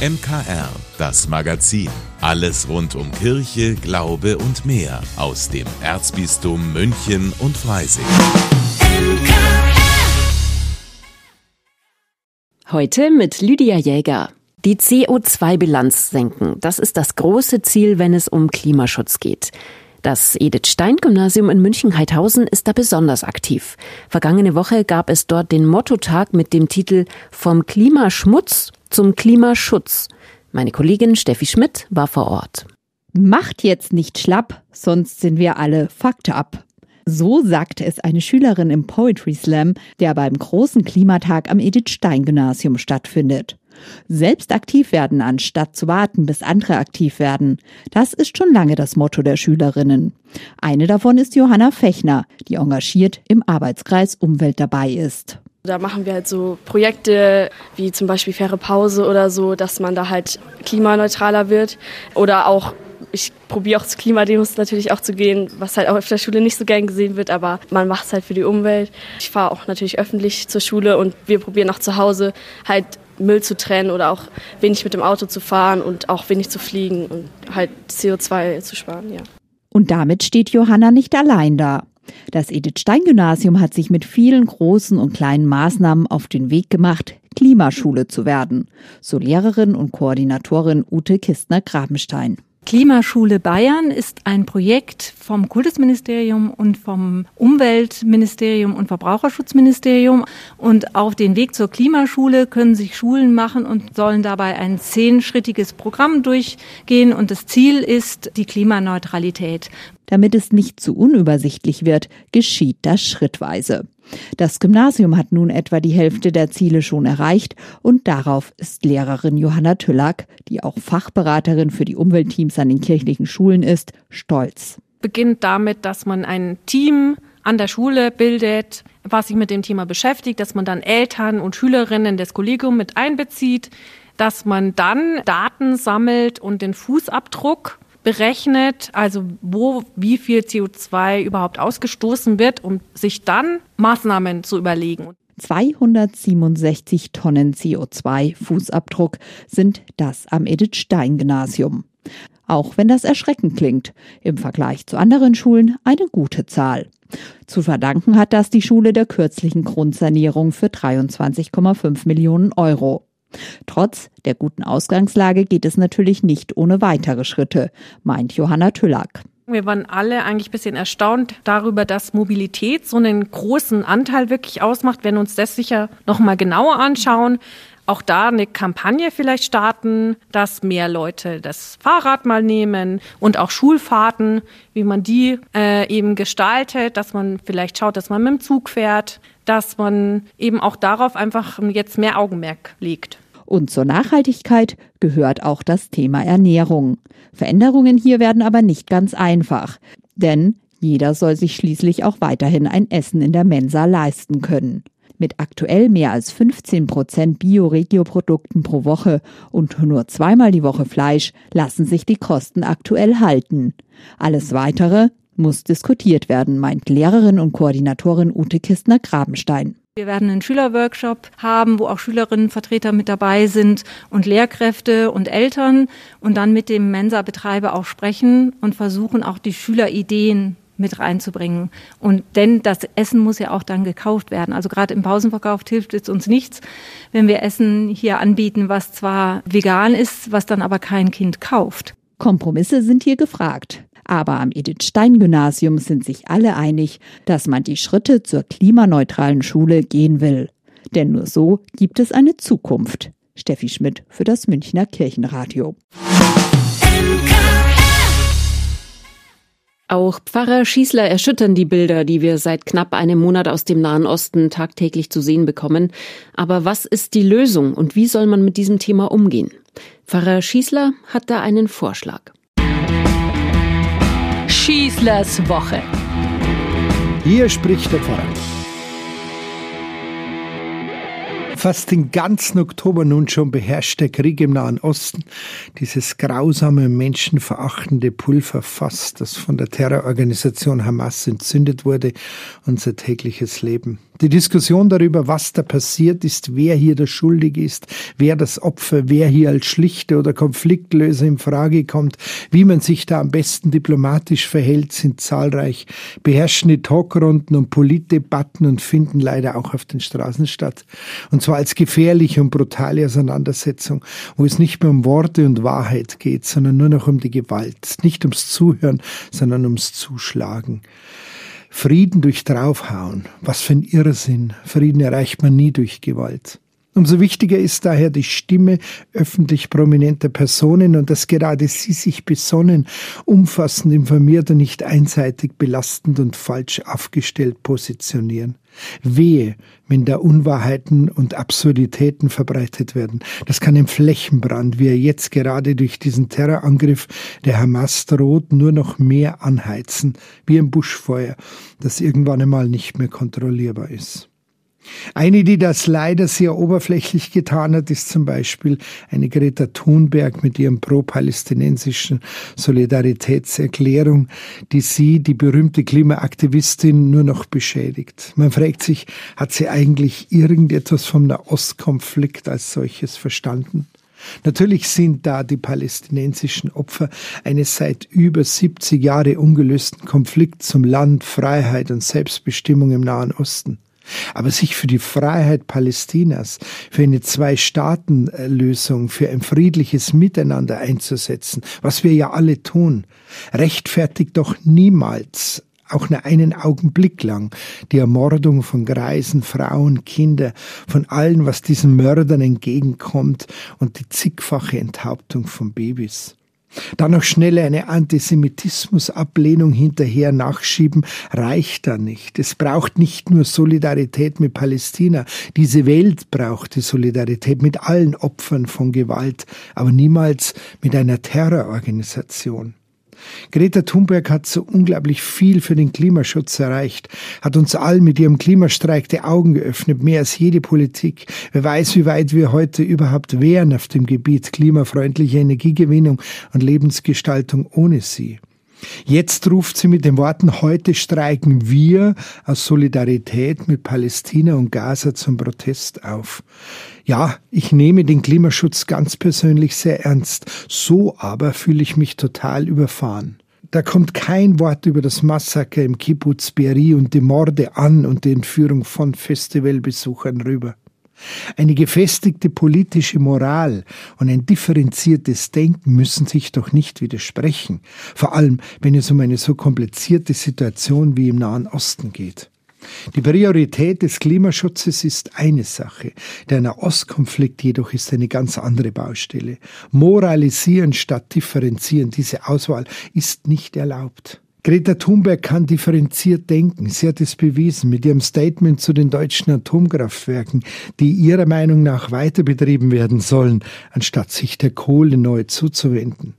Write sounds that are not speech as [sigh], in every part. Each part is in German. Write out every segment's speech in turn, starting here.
MKR, das Magazin. Alles rund um Kirche, Glaube und mehr aus dem Erzbistum München und Freising. Heute mit Lydia Jäger. Die CO2-Bilanz senken, das ist das große Ziel, wenn es um Klimaschutz geht. Das Edith-Stein-Gymnasium in München-Heidhausen ist da besonders aktiv. Vergangene Woche gab es dort den Mottotag mit dem Titel Vom Klimaschmutz zum Klimaschutz. Meine Kollegin Steffi Schmidt war vor Ort. Macht jetzt nicht schlapp, sonst sind wir alle fucked up. So sagte es eine Schülerin im Poetry Slam, der beim großen Klimatag am Edith Stein Gymnasium stattfindet. Selbst aktiv werden, anstatt zu warten, bis andere aktiv werden. Das ist schon lange das Motto der Schülerinnen. Eine davon ist Johanna Fechner, die engagiert im Arbeitskreis Umwelt dabei ist. Da machen wir halt so Projekte wie zum Beispiel faire Pause oder so, dass man da halt klimaneutraler wird. Oder auch, ich probiere auch zu Klimademos natürlich auch zu gehen, was halt auch auf der Schule nicht so gern gesehen wird, aber man macht es halt für die Umwelt. Ich fahre auch natürlich öffentlich zur Schule und wir probieren auch zu Hause halt Müll zu trennen oder auch wenig mit dem Auto zu fahren und auch wenig zu fliegen und halt CO2 zu sparen, ja. Und damit steht Johanna nicht allein da. Das Edith Stein Gymnasium hat sich mit vielen großen und kleinen Maßnahmen auf den Weg gemacht, Klimaschule zu werden. So Lehrerin und Koordinatorin Ute Kistner-Grabenstein. Klimaschule Bayern ist ein Projekt vom Kultusministerium und vom Umweltministerium und Verbraucherschutzministerium. Und auf den Weg zur Klimaschule können sich Schulen machen und sollen dabei ein zehnschrittiges Programm durchgehen. Und das Ziel ist die Klimaneutralität. Damit es nicht zu unübersichtlich wird, geschieht das schrittweise. Das Gymnasium hat nun etwa die Hälfte der Ziele schon erreicht und darauf ist Lehrerin Johanna Tüllack, die auch Fachberaterin für die Umweltteams an den kirchlichen Schulen ist, stolz. Beginnt damit, dass man ein Team an der Schule bildet, was sich mit dem Thema beschäftigt, dass man dann Eltern und Schülerinnen des Kollegiums mit einbezieht, dass man dann Daten sammelt und den Fußabdruck berechnet, also wo wie viel CO2 überhaupt ausgestoßen wird, um sich dann Maßnahmen zu überlegen. 267 Tonnen CO2 Fußabdruck sind das am Edith Stein Gymnasium. Auch wenn das erschreckend klingt, im Vergleich zu anderen Schulen eine gute Zahl. Zu verdanken hat das die Schule der kürzlichen Grundsanierung für 23,5 Millionen Euro. Trotz der guten Ausgangslage geht es natürlich nicht ohne weitere Schritte, meint Johanna Tüllack. Wir waren alle eigentlich ein bisschen erstaunt darüber, dass Mobilität so einen großen Anteil wirklich ausmacht. Wenn uns das sicher noch mal genauer anschauen, auch da eine Kampagne vielleicht starten, dass mehr Leute das Fahrrad mal nehmen und auch Schulfahrten, wie man die äh, eben gestaltet, dass man vielleicht schaut, dass man mit dem Zug fährt, dass man eben auch darauf einfach jetzt mehr Augenmerk legt. Und zur Nachhaltigkeit gehört auch das Thema Ernährung. Veränderungen hier werden aber nicht ganz einfach, denn jeder soll sich schließlich auch weiterhin ein Essen in der Mensa leisten können. Mit aktuell mehr als 15 Prozent Bio-Regio-Produkten pro Woche und nur zweimal die Woche Fleisch lassen sich die Kosten aktuell halten. Alles weitere muss diskutiert werden, meint Lehrerin und Koordinatorin Ute Kistner-Grabenstein. Wir werden einen Schülerworkshop haben, wo auch Schülerinnenvertreter mit dabei sind und Lehrkräfte und Eltern und dann mit dem Mensa-Betreiber auch sprechen und versuchen auch die Schülerideen mit reinzubringen. Und denn das Essen muss ja auch dann gekauft werden. Also gerade im Pausenverkauf hilft es uns nichts, wenn wir Essen hier anbieten, was zwar vegan ist, was dann aber kein Kind kauft. Kompromisse sind hier gefragt. Aber am Edith Stein Gymnasium sind sich alle einig, dass man die Schritte zur klimaneutralen Schule gehen will. Denn nur so gibt es eine Zukunft. Steffi Schmidt für das Münchner Kirchenradio. Auch Pfarrer Schießler erschüttern die Bilder, die wir seit knapp einem Monat aus dem Nahen Osten tagtäglich zu sehen bekommen. Aber was ist die Lösung und wie soll man mit diesem Thema umgehen? Pfarrer Schießler hat da einen Vorschlag. Schießlers Woche. Hier spricht der Pfarrer. Fast den ganzen Oktober nun schon beherrscht der Krieg im Nahen Osten, dieses grausame, menschenverachtende Pulverfass, das von der Terrororganisation Hamas entzündet wurde, unser tägliches Leben. Die Diskussion darüber, was da passiert ist, wer hier der Schuldige ist, wer das Opfer, wer hier als Schlichter oder Konfliktlöser in Frage kommt, wie man sich da am besten diplomatisch verhält, sind zahlreich. Beherrschende Talkrunden und Politdebatten und finden leider auch auf den Straßen statt. Und zwar als gefährliche und brutale Auseinandersetzung, wo es nicht mehr um Worte und Wahrheit geht, sondern nur noch um die Gewalt. Nicht ums Zuhören, sondern ums Zuschlagen. Frieden durch draufhauen. Was für ein Irrsinn. Frieden erreicht man nie durch Gewalt. Umso wichtiger ist daher die Stimme öffentlich prominenter Personen und dass gerade sie sich besonnen, umfassend informiert und nicht einseitig belastend und falsch aufgestellt positionieren. Wehe, wenn da Unwahrheiten und Absurditäten verbreitet werden. Das kann im Flächenbrand, wie er jetzt gerade durch diesen Terrorangriff der Hamas droht, nur noch mehr anheizen, wie ein Buschfeuer, das irgendwann einmal nicht mehr kontrollierbar ist. Eine, die das leider sehr oberflächlich getan hat, ist zum Beispiel eine Greta Thunberg mit ihrem pro-palästinensischen Solidaritätserklärung, die sie, die berühmte Klimaaktivistin, nur noch beschädigt. Man fragt sich, hat sie eigentlich irgendetwas vom Nahostkonflikt als solches verstanden? Natürlich sind da die palästinensischen Opfer eines seit über 70 Jahre ungelösten Konflikts um Land, Freiheit und Selbstbestimmung im Nahen Osten. Aber sich für die Freiheit Palästinas, für eine Zwei-Staaten-Lösung, für ein friedliches Miteinander einzusetzen, was wir ja alle tun, rechtfertigt doch niemals auch nur einen Augenblick lang die Ermordung von Greisen, Frauen, Kinder, von allen, was diesen Mördern entgegenkommt und die zigfache Enthauptung von Babys. Dann noch schnell eine Antisemitismusablehnung hinterher nachschieben, reicht da nicht. Es braucht nicht nur Solidarität mit Palästina. Diese Welt braucht die Solidarität mit allen Opfern von Gewalt, aber niemals mit einer Terrororganisation. Greta Thunberg hat so unglaublich viel für den Klimaschutz erreicht, hat uns allen mit ihrem Klimastreik die Augen geöffnet, mehr als jede Politik. Wer weiß, wie weit wir heute überhaupt wären auf dem Gebiet klimafreundliche Energiegewinnung und Lebensgestaltung ohne sie. Jetzt ruft sie mit den Worten, heute streiken wir aus Solidarität mit Palästina und Gaza zum Protest auf. Ja, ich nehme den Klimaschutz ganz persönlich sehr ernst. So aber fühle ich mich total überfahren. Da kommt kein Wort über das Massaker im Kibbutz Beri und die Morde an und die Entführung von Festivalbesuchern rüber. Eine gefestigte politische Moral und ein differenziertes Denken müssen sich doch nicht widersprechen, vor allem wenn es um eine so komplizierte Situation wie im Nahen Osten geht. Die Priorität des Klimaschutzes ist eine Sache, der Nahostkonflikt jedoch ist eine ganz andere Baustelle. Moralisieren statt differenzieren, diese Auswahl ist nicht erlaubt. Greta Thunberg kann differenziert denken. Sie hat es bewiesen mit ihrem Statement zu den deutschen Atomkraftwerken, die ihrer Meinung nach weiter betrieben werden sollen, anstatt sich der Kohle neu zuzuwenden.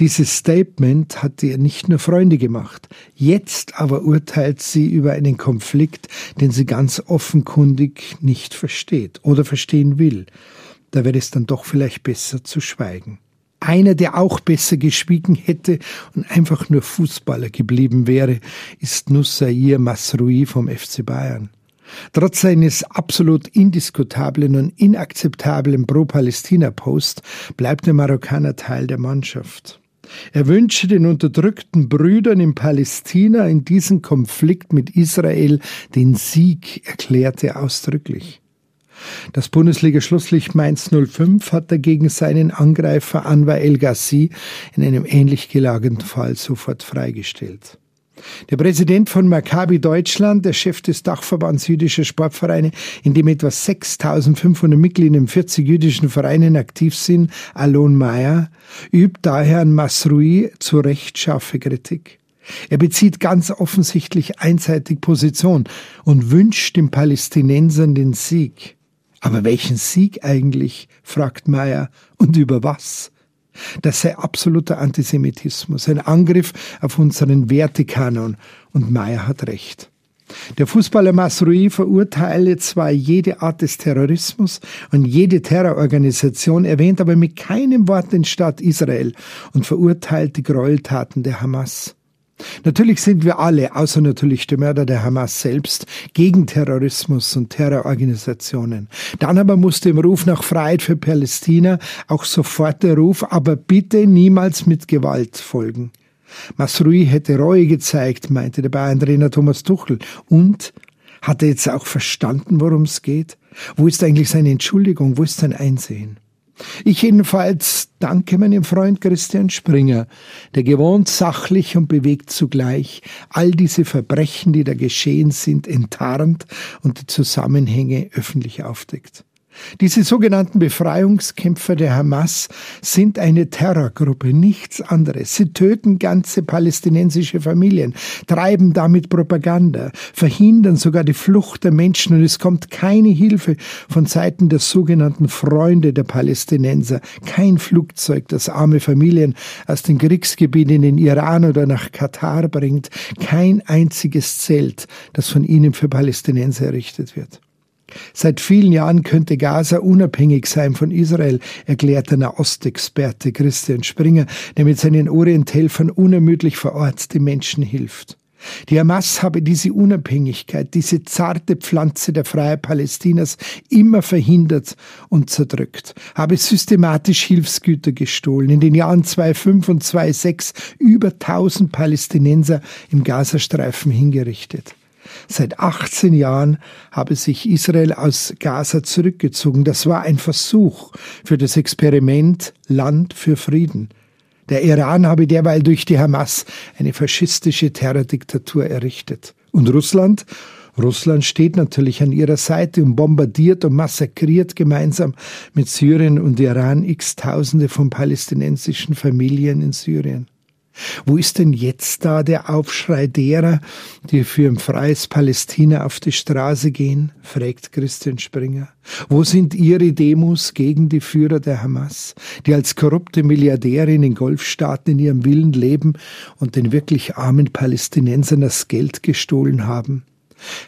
Dieses Statement hat ihr nicht nur Freunde gemacht. Jetzt aber urteilt sie über einen Konflikt, den sie ganz offenkundig nicht versteht oder verstehen will. Da wäre es dann doch vielleicht besser zu schweigen. Einer, der auch besser geschwiegen hätte und einfach nur Fußballer geblieben wäre, ist Nussair Masrui vom FC Bayern. Trotz seines absolut indiskutablen und inakzeptablen Pro-Palästina-Post bleibt der Marokkaner Teil der Mannschaft. Er wünsche den unterdrückten Brüdern in Palästina in diesem Konflikt mit Israel den Sieg, erklärte er ausdrücklich. Das Bundesliga-Schlusslicht Mainz 05 hat dagegen seinen Angreifer Anwar El Gassi in einem ähnlich gelagerten Fall sofort freigestellt. Der Präsident von Maccabi Deutschland, der Chef des Dachverbands jüdischer Sportvereine, in dem etwa 6500 Mitglieder in 40 jüdischen Vereinen aktiv sind, Alon Mayer, übt daher an Masrui zu Recht scharfe Kritik. Er bezieht ganz offensichtlich einseitig Position und wünscht den Palästinensern den Sieg. Aber welchen Sieg eigentlich? fragt Meyer. Und über was? Das sei absoluter Antisemitismus, ein Angriff auf unseren Wertekanon. Und Meyer hat recht. Der Fußballer Masrui verurteile zwar jede Art des Terrorismus und jede Terrororganisation, erwähnt aber mit keinem Wort den Staat Israel und verurteilt die Gräueltaten der Hamas. Natürlich sind wir alle, außer natürlich der Mörder der Hamas selbst, gegen Terrorismus und Terrororganisationen. Dann aber musste im Ruf nach Freiheit für Palästina auch sofort der Ruf, aber bitte niemals mit Gewalt folgen. Masrui hätte Reue gezeigt, meinte der Bayern-Trainer Thomas Tuchel. Und hat er jetzt auch verstanden, worum es geht? Wo ist eigentlich seine Entschuldigung? Wo ist sein Einsehen? Ich jedenfalls danke meinem Freund Christian Springer, der gewohnt sachlich und bewegt zugleich all diese Verbrechen, die da geschehen sind, enttarnt und die Zusammenhänge öffentlich aufdeckt. Diese sogenannten Befreiungskämpfer der Hamas sind eine Terrorgruppe, nichts anderes. Sie töten ganze palästinensische Familien, treiben damit Propaganda, verhindern sogar die Flucht der Menschen und es kommt keine Hilfe von Seiten der sogenannten Freunde der Palästinenser, kein Flugzeug, das arme Familien aus den Kriegsgebieten in den Iran oder nach Katar bringt, kein einziges Zelt, das von ihnen für Palästinenser errichtet wird. Seit vielen Jahren könnte Gaza unabhängig sein von Israel, erklärt der Nahostexperte Christian Springer, der mit seinen Orienthelfern unermüdlich vor Ort den Menschen hilft. Die Hamas habe diese Unabhängigkeit, diese zarte Pflanze der Freiheit Palästinas immer verhindert und zerdrückt, habe systematisch Hilfsgüter gestohlen. In den Jahren 2005 und 2006 über 1000 Palästinenser im Gazastreifen hingerichtet. Seit 18 Jahren habe sich Israel aus Gaza zurückgezogen. Das war ein Versuch für das Experiment Land für Frieden. Der Iran habe derweil durch die Hamas eine faschistische Terrordiktatur errichtet. Und Russland? Russland steht natürlich an ihrer Seite und bombardiert und massakriert gemeinsam mit Syrien und Iran x Tausende von palästinensischen Familien in Syrien. Wo ist denn jetzt da der Aufschrei derer, die für ein freies Palästina auf die Straße gehen? fragt Christian Springer. Wo sind ihre Demos gegen die Führer der Hamas, die als korrupte Milliardäre in den Golfstaaten in ihrem Willen leben und den wirklich armen Palästinensern das Geld gestohlen haben?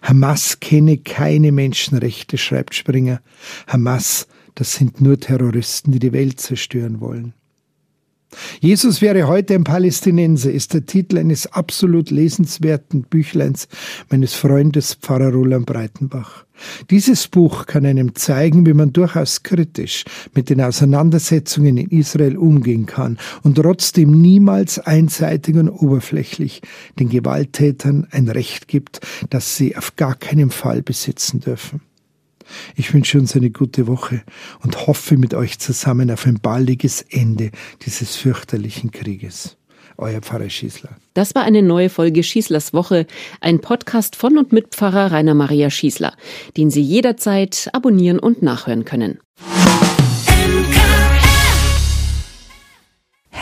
Hamas kenne keine Menschenrechte, schreibt Springer. Hamas, das sind nur Terroristen, die die Welt zerstören wollen. Jesus wäre heute ein Palästinenser ist der Titel eines absolut lesenswerten Büchleins meines Freundes Pfarrer Roland Breitenbach. Dieses Buch kann einem zeigen, wie man durchaus kritisch mit den Auseinandersetzungen in Israel umgehen kann und trotzdem niemals einseitig und oberflächlich den Gewalttätern ein Recht gibt, das sie auf gar keinen Fall besitzen dürfen. Ich wünsche uns eine gute Woche und hoffe mit euch zusammen auf ein baldiges Ende dieses fürchterlichen Krieges. Euer Pfarrer Schießler. Das war eine neue Folge Schießlers Woche, ein Podcast von und mit Pfarrer Rainer Maria Schießler, den Sie jederzeit abonnieren und nachhören können.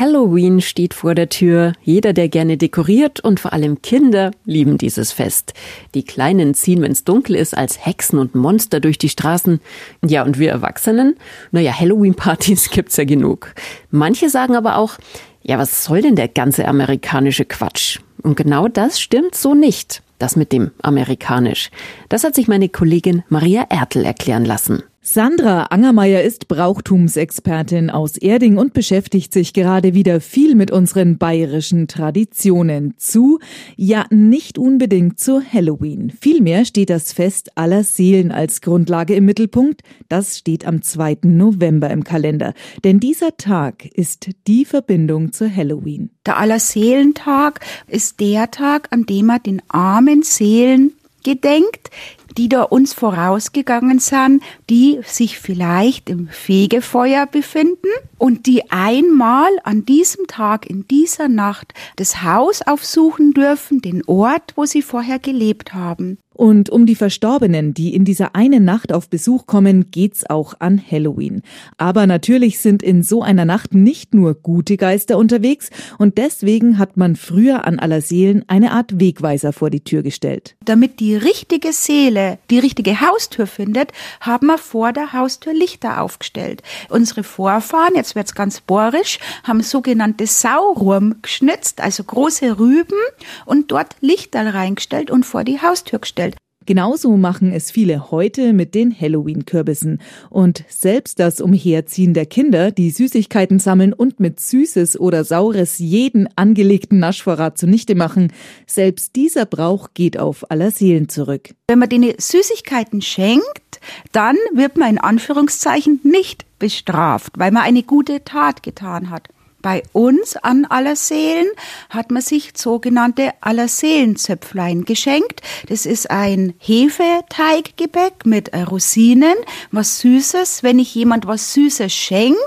Halloween steht vor der Tür. Jeder, der gerne dekoriert und vor allem Kinder lieben dieses Fest. Die Kleinen ziehen, wenn's dunkel ist, als Hexen und Monster durch die Straßen. Ja, und wir Erwachsenen? Naja, Halloween-Partys [laughs] gibt's ja genug. Manche sagen aber auch, ja, was soll denn der ganze amerikanische Quatsch? Und genau das stimmt so nicht. Das mit dem amerikanisch. Das hat sich meine Kollegin Maria Ertel erklären lassen. Sandra Angermeier ist Brauchtumsexpertin aus Erding und beschäftigt sich gerade wieder viel mit unseren bayerischen Traditionen zu, ja nicht unbedingt zu Halloween. Vielmehr steht das Fest aller Seelen als Grundlage im Mittelpunkt. Das steht am 2. November im Kalender. Denn dieser Tag ist die Verbindung zu Halloween. Der Allerseelentag ist der Tag, an dem man den armen Seelen gedenkt, die da uns vorausgegangen sind, die sich vielleicht im Fegefeuer befinden und die einmal an diesem Tag, in dieser Nacht, das Haus aufsuchen dürfen, den Ort, wo sie vorher gelebt haben. Und um die Verstorbenen, die in dieser einen Nacht auf Besuch kommen, geht's auch an Halloween. Aber natürlich sind in so einer Nacht nicht nur gute Geister unterwegs und deswegen hat man früher an aller Seelen eine Art Wegweiser vor die Tür gestellt. Damit die richtige Seele die richtige Haustür findet, haben wir vor der Haustür Lichter aufgestellt. Unsere Vorfahren, jetzt wird's ganz bohrisch, haben sogenannte Saurum geschnitzt, also große Rüben und dort Lichter reingestellt und vor die Haustür gestellt. Genauso machen es viele heute mit den Halloween-Kürbissen. Und selbst das Umherziehen der Kinder, die Süßigkeiten sammeln und mit Süßes oder Saures jeden angelegten Naschvorrat zunichte machen, selbst dieser Brauch geht auf aller Seelen zurück. Wenn man denen Süßigkeiten schenkt, dann wird man in Anführungszeichen nicht bestraft, weil man eine gute Tat getan hat. Bei uns an Allerseelen hat man sich sogenannte Allerseelenzöpflein geschenkt. Das ist ein Hefeteiggebäck mit Rosinen, was Süßes. Wenn ich jemand was Süßes schenke,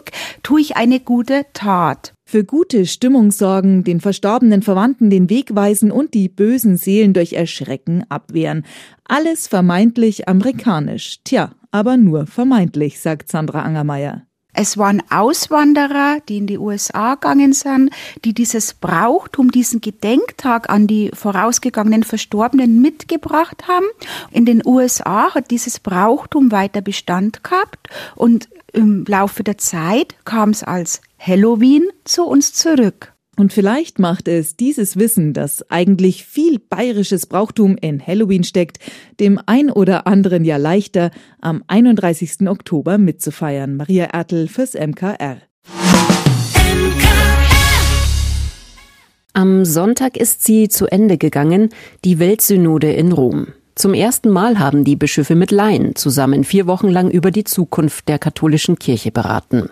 tue ich eine gute Tat. Für gute Stimmung sorgen, den verstorbenen Verwandten den Weg weisen und die bösen Seelen durch Erschrecken abwehren. Alles vermeintlich amerikanisch. Tja, aber nur vermeintlich, sagt Sandra Angermeier. Es waren Auswanderer, die in die USA gegangen sind, die dieses Brauchtum, diesen Gedenktag an die vorausgegangenen Verstorbenen mitgebracht haben. In den USA hat dieses Brauchtum weiter Bestand gehabt und im Laufe der Zeit kam es als Halloween zu uns zurück. Und vielleicht macht es dieses Wissen, dass eigentlich viel bayerisches Brauchtum in Halloween steckt, dem ein oder anderen ja leichter, am 31. Oktober mitzufeiern. Maria Ertel fürs MKR. Am Sonntag ist sie zu Ende gegangen, die Weltsynode in Rom. Zum ersten Mal haben die Bischöfe mit Laien zusammen vier Wochen lang über die Zukunft der katholischen Kirche beraten.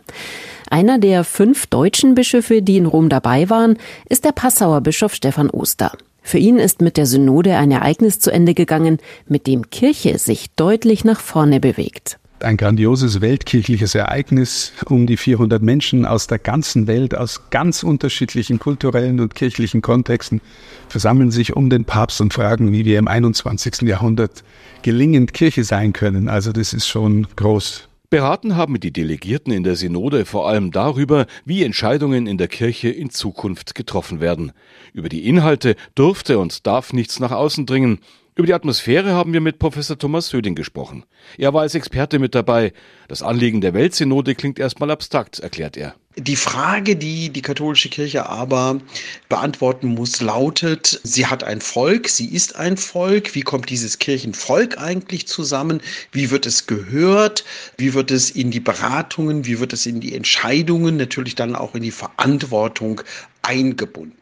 Einer der fünf deutschen Bischöfe, die in Rom dabei waren, ist der Passauer Bischof Stefan Oster. Für ihn ist mit der Synode ein Ereignis zu Ende gegangen, mit dem Kirche sich deutlich nach vorne bewegt ein grandioses weltkirchliches Ereignis. Um die 400 Menschen aus der ganzen Welt, aus ganz unterschiedlichen kulturellen und kirchlichen Kontexten versammeln sich um den Papst und fragen, wie wir im 21. Jahrhundert gelingend Kirche sein können. Also das ist schon groß. Beraten haben die Delegierten in der Synode vor allem darüber, wie Entscheidungen in der Kirche in Zukunft getroffen werden. Über die Inhalte durfte und darf nichts nach außen dringen. Über die Atmosphäre haben wir mit Professor Thomas Söding gesprochen. Er war als Experte mit dabei. Das Anliegen der Weltsynode klingt erstmal abstrakt, erklärt er. Die Frage, die die katholische Kirche aber beantworten muss, lautet, sie hat ein Volk, sie ist ein Volk. Wie kommt dieses Kirchenvolk eigentlich zusammen? Wie wird es gehört? Wie wird es in die Beratungen? Wie wird es in die Entscheidungen? Natürlich dann auch in die Verantwortung eingebunden.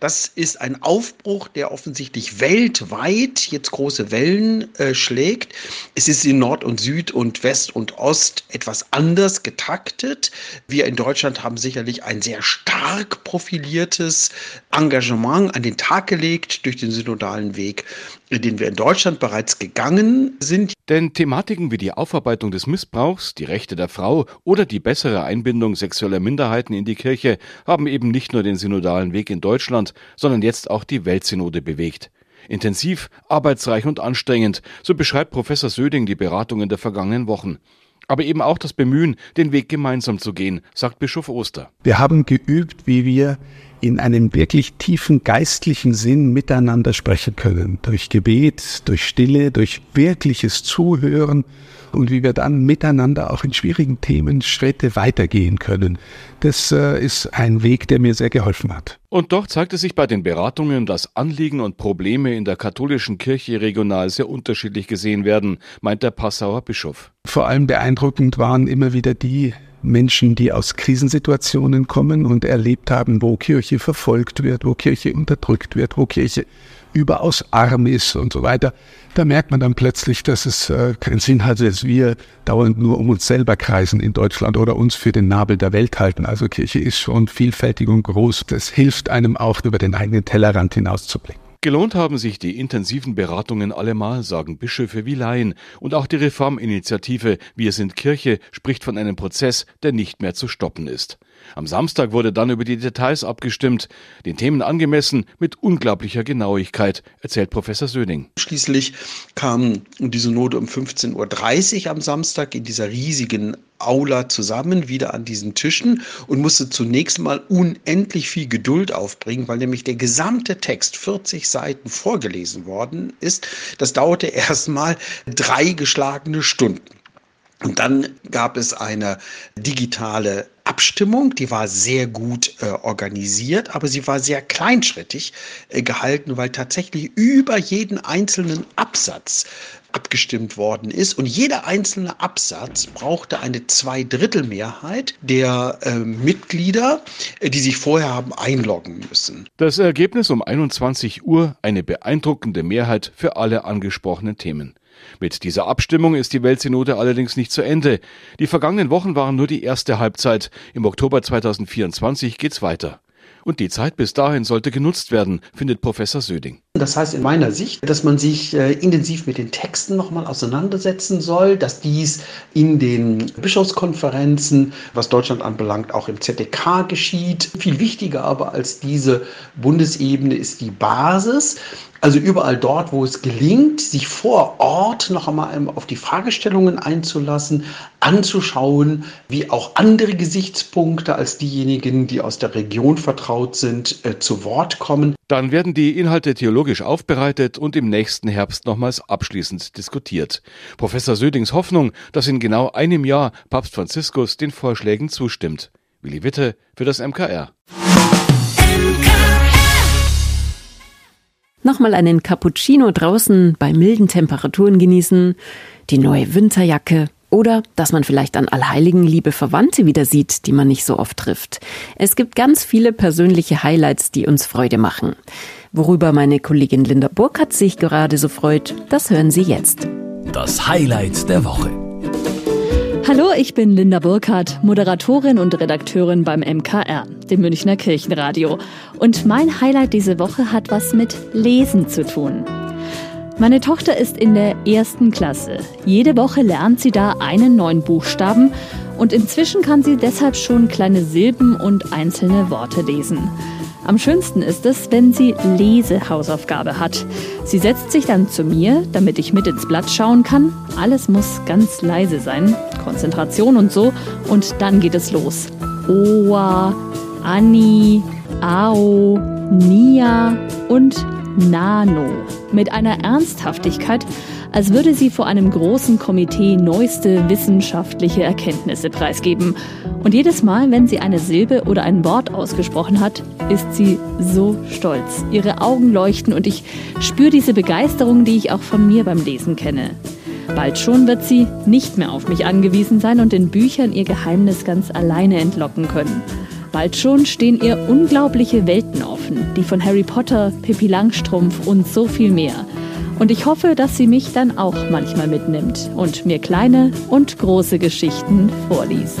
Das ist ein Aufbruch, der offensichtlich weltweit jetzt große Wellen äh, schlägt. Es ist in Nord und Süd und West und Ost etwas anders getaktet. Wir in Deutschland haben sicherlich ein sehr stark profiliertes Engagement an den Tag gelegt durch den synodalen Weg, den wir in Deutschland bereits gegangen sind. Denn Thematiken wie die Aufarbeitung des Missbrauchs, die Rechte der Frau oder die bessere Einbindung sexueller Minderheiten in die Kirche haben eben nicht nur den synodalen Weg in Deutschland, sondern jetzt auch die Weltsynode bewegt. Intensiv, arbeitsreich und anstrengend, so beschreibt Professor Söding die Beratungen der vergangenen Wochen aber eben auch das Bemühen, den Weg gemeinsam zu gehen, sagt Bischof Oster. Wir haben geübt, wie wir in einem wirklich tiefen geistlichen Sinn miteinander sprechen können. Durch Gebet, durch Stille, durch wirkliches Zuhören und wie wir dann miteinander auch in schwierigen Themen Schritte weitergehen können. Das äh, ist ein Weg, der mir sehr geholfen hat. Und doch zeigte sich bei den Beratungen, dass Anliegen und Probleme in der katholischen Kirche regional sehr unterschiedlich gesehen werden, meint der Passauer Bischof. Vor allem beeindruckend waren immer wieder die Menschen, die aus Krisensituationen kommen und erlebt haben, wo Kirche verfolgt wird, wo Kirche unterdrückt wird, wo Kirche überaus arm ist und so weiter. Da merkt man dann plötzlich, dass es äh, keinen Sinn hat, dass wir dauernd nur um uns selber kreisen in Deutschland oder uns für den Nabel der Welt halten. Also Kirche ist schon vielfältig und groß. Das hilft einem auch, über den eigenen Tellerrand hinauszublicken. Gelohnt haben sich die intensiven Beratungen allemal, sagen Bischöfe wie Laien. Und auch die Reforminitiative Wir sind Kirche spricht von einem Prozess, der nicht mehr zu stoppen ist. Am Samstag wurde dann über die Details abgestimmt, den Themen angemessen mit unglaublicher Genauigkeit, erzählt Professor Söning. Schließlich kam diese Note um 15.30 Uhr am Samstag in dieser riesigen Aula zusammen, wieder an diesen Tischen und musste zunächst mal unendlich viel Geduld aufbringen, weil nämlich der gesamte Text 40 Seiten vorgelesen worden ist. Das dauerte erst mal drei geschlagene Stunden. Und dann gab es eine digitale Abstimmung, die war sehr gut äh, organisiert, aber sie war sehr kleinschrittig äh, gehalten, weil tatsächlich über jeden einzelnen Absatz abgestimmt worden ist. Und jeder einzelne Absatz brauchte eine Zweidrittelmehrheit der äh, Mitglieder, äh, die sich vorher haben einloggen müssen. Das Ergebnis um 21 Uhr eine beeindruckende Mehrheit für alle angesprochenen Themen. Mit dieser Abstimmung ist die Weltsynode allerdings nicht zu Ende. Die vergangenen Wochen waren nur die erste Halbzeit. Im Oktober 2024 geht's weiter. Und die Zeit bis dahin sollte genutzt werden, findet Professor Söding. Das heißt in meiner Sicht, dass man sich äh, intensiv mit den Texten nochmal auseinandersetzen soll, dass dies in den Bischofskonferenzen, was Deutschland anbelangt, auch im ZDK geschieht. Viel wichtiger aber als diese Bundesebene ist die Basis. Also überall dort, wo es gelingt, sich vor Ort noch einmal auf die Fragestellungen einzulassen, anzuschauen, wie auch andere Gesichtspunkte als diejenigen, die aus der Region vertraut sind, äh, zu Wort kommen. Dann werden die Inhalte theologisch aufbereitet und im nächsten Herbst nochmals abschließend diskutiert. Professor Södings Hoffnung, dass in genau einem Jahr Papst Franziskus den Vorschlägen zustimmt. Willi Witte für das MKR. Nochmal einen Cappuccino draußen bei milden Temperaturen genießen, die neue Winterjacke oder dass man vielleicht an Allheiligen liebe Verwandte wieder sieht, die man nicht so oft trifft. Es gibt ganz viele persönliche Highlights, die uns Freude machen. Worüber meine Kollegin Linda Burkhardt sich gerade so freut, das hören Sie jetzt. Das Highlight der Woche. Hallo, ich bin Linda Burkhardt, Moderatorin und Redakteurin beim MKR, dem Münchner Kirchenradio. Und mein Highlight diese Woche hat was mit Lesen zu tun. Meine Tochter ist in der ersten Klasse. Jede Woche lernt sie da einen neuen Buchstaben und inzwischen kann sie deshalb schon kleine Silben und einzelne Worte lesen. Am schönsten ist es, wenn sie Lesehausaufgabe hat. Sie setzt sich dann zu mir, damit ich mit ins Blatt schauen kann. Alles muss ganz leise sein, Konzentration und so. Und dann geht es los. Oa, Ani, Ao, Nia und Nano. Mit einer Ernsthaftigkeit, als würde sie vor einem großen Komitee neueste wissenschaftliche Erkenntnisse preisgeben. Und jedes Mal, wenn sie eine Silbe oder ein Wort ausgesprochen hat, ist sie so stolz. Ihre Augen leuchten und ich spüre diese Begeisterung, die ich auch von mir beim Lesen kenne. Bald schon wird sie nicht mehr auf mich angewiesen sein und in Büchern ihr Geheimnis ganz alleine entlocken können. Bald schon stehen ihr unglaubliche Welten offen, die von Harry Potter, Pippi Langstrumpf und so viel mehr. Und ich hoffe, dass sie mich dann auch manchmal mitnimmt und mir kleine und große Geschichten vorliest.